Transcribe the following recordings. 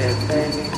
said, baby,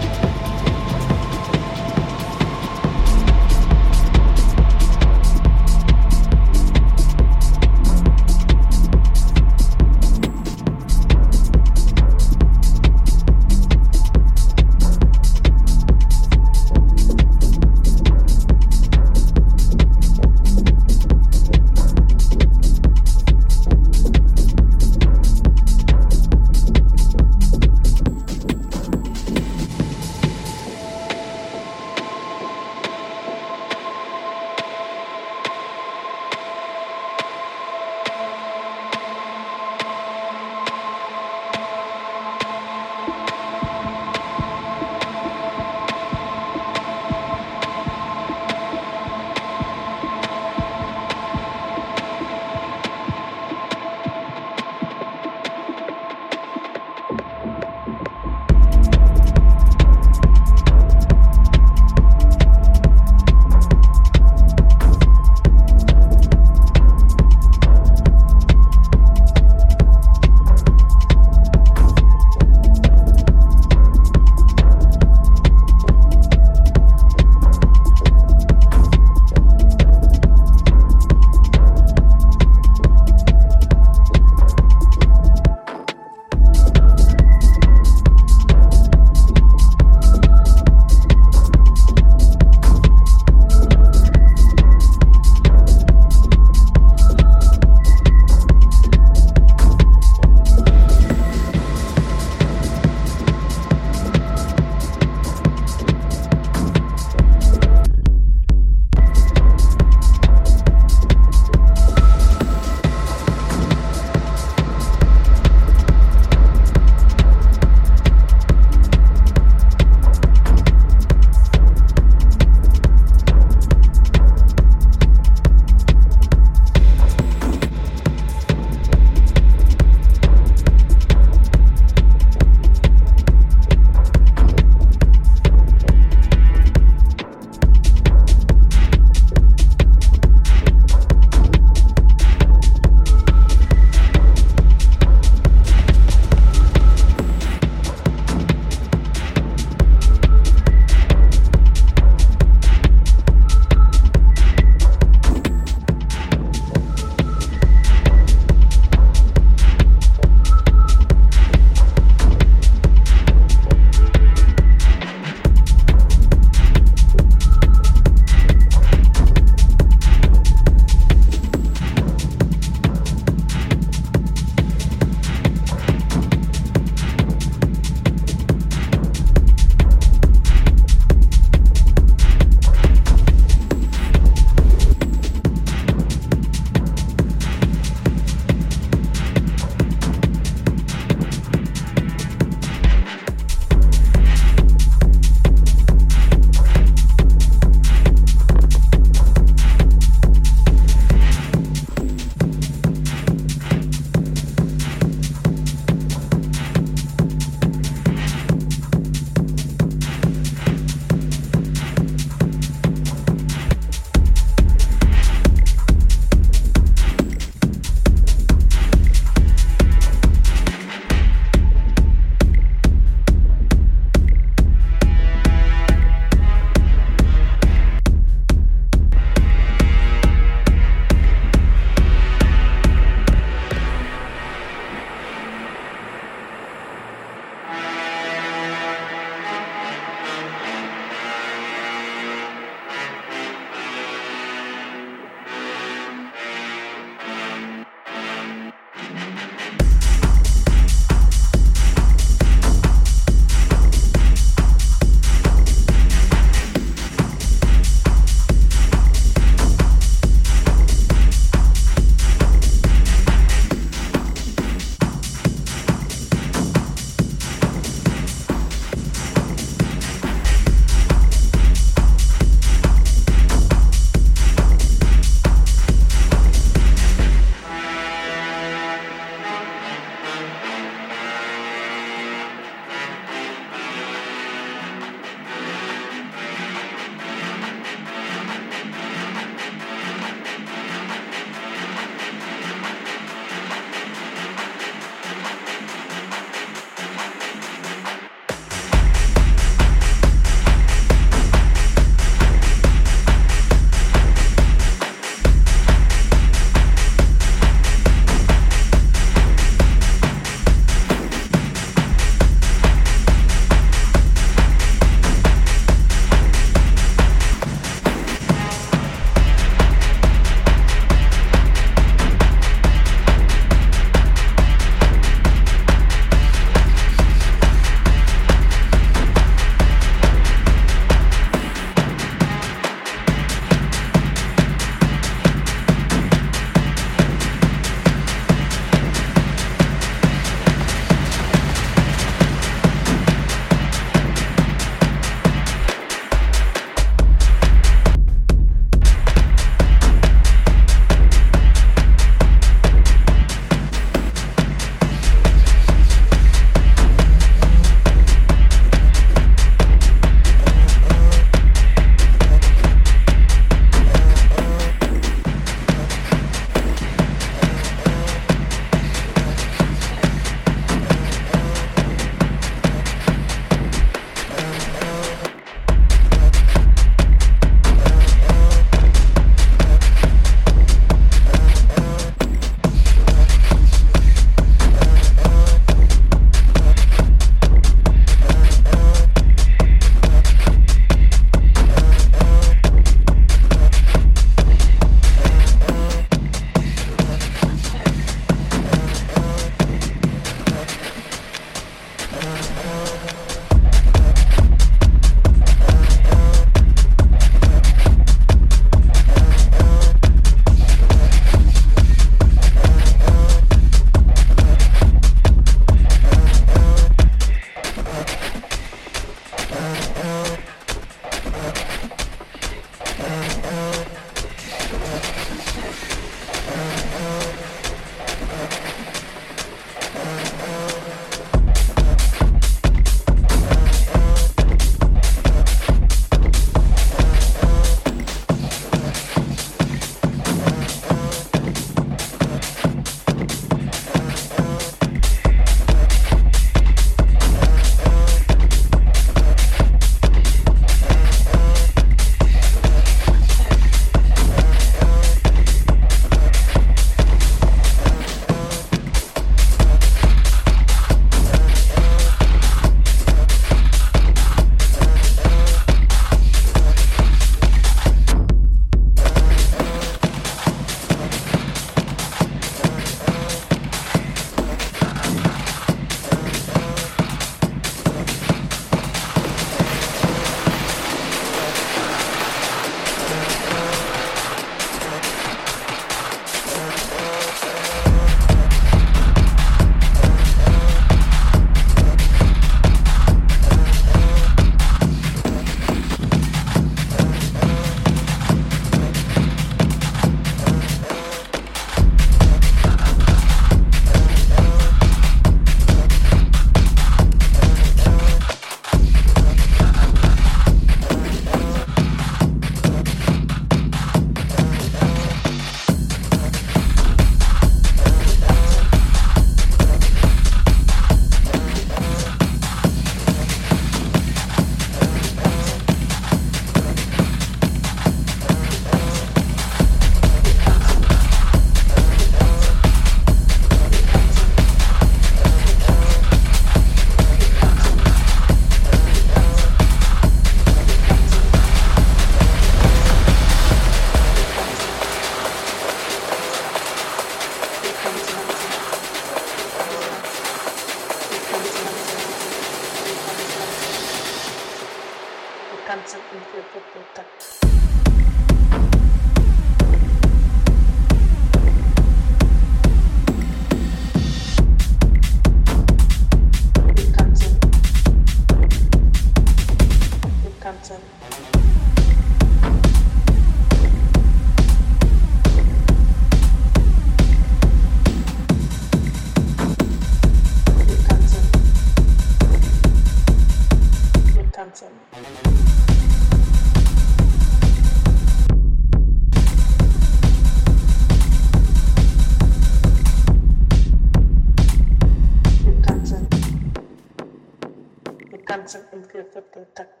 как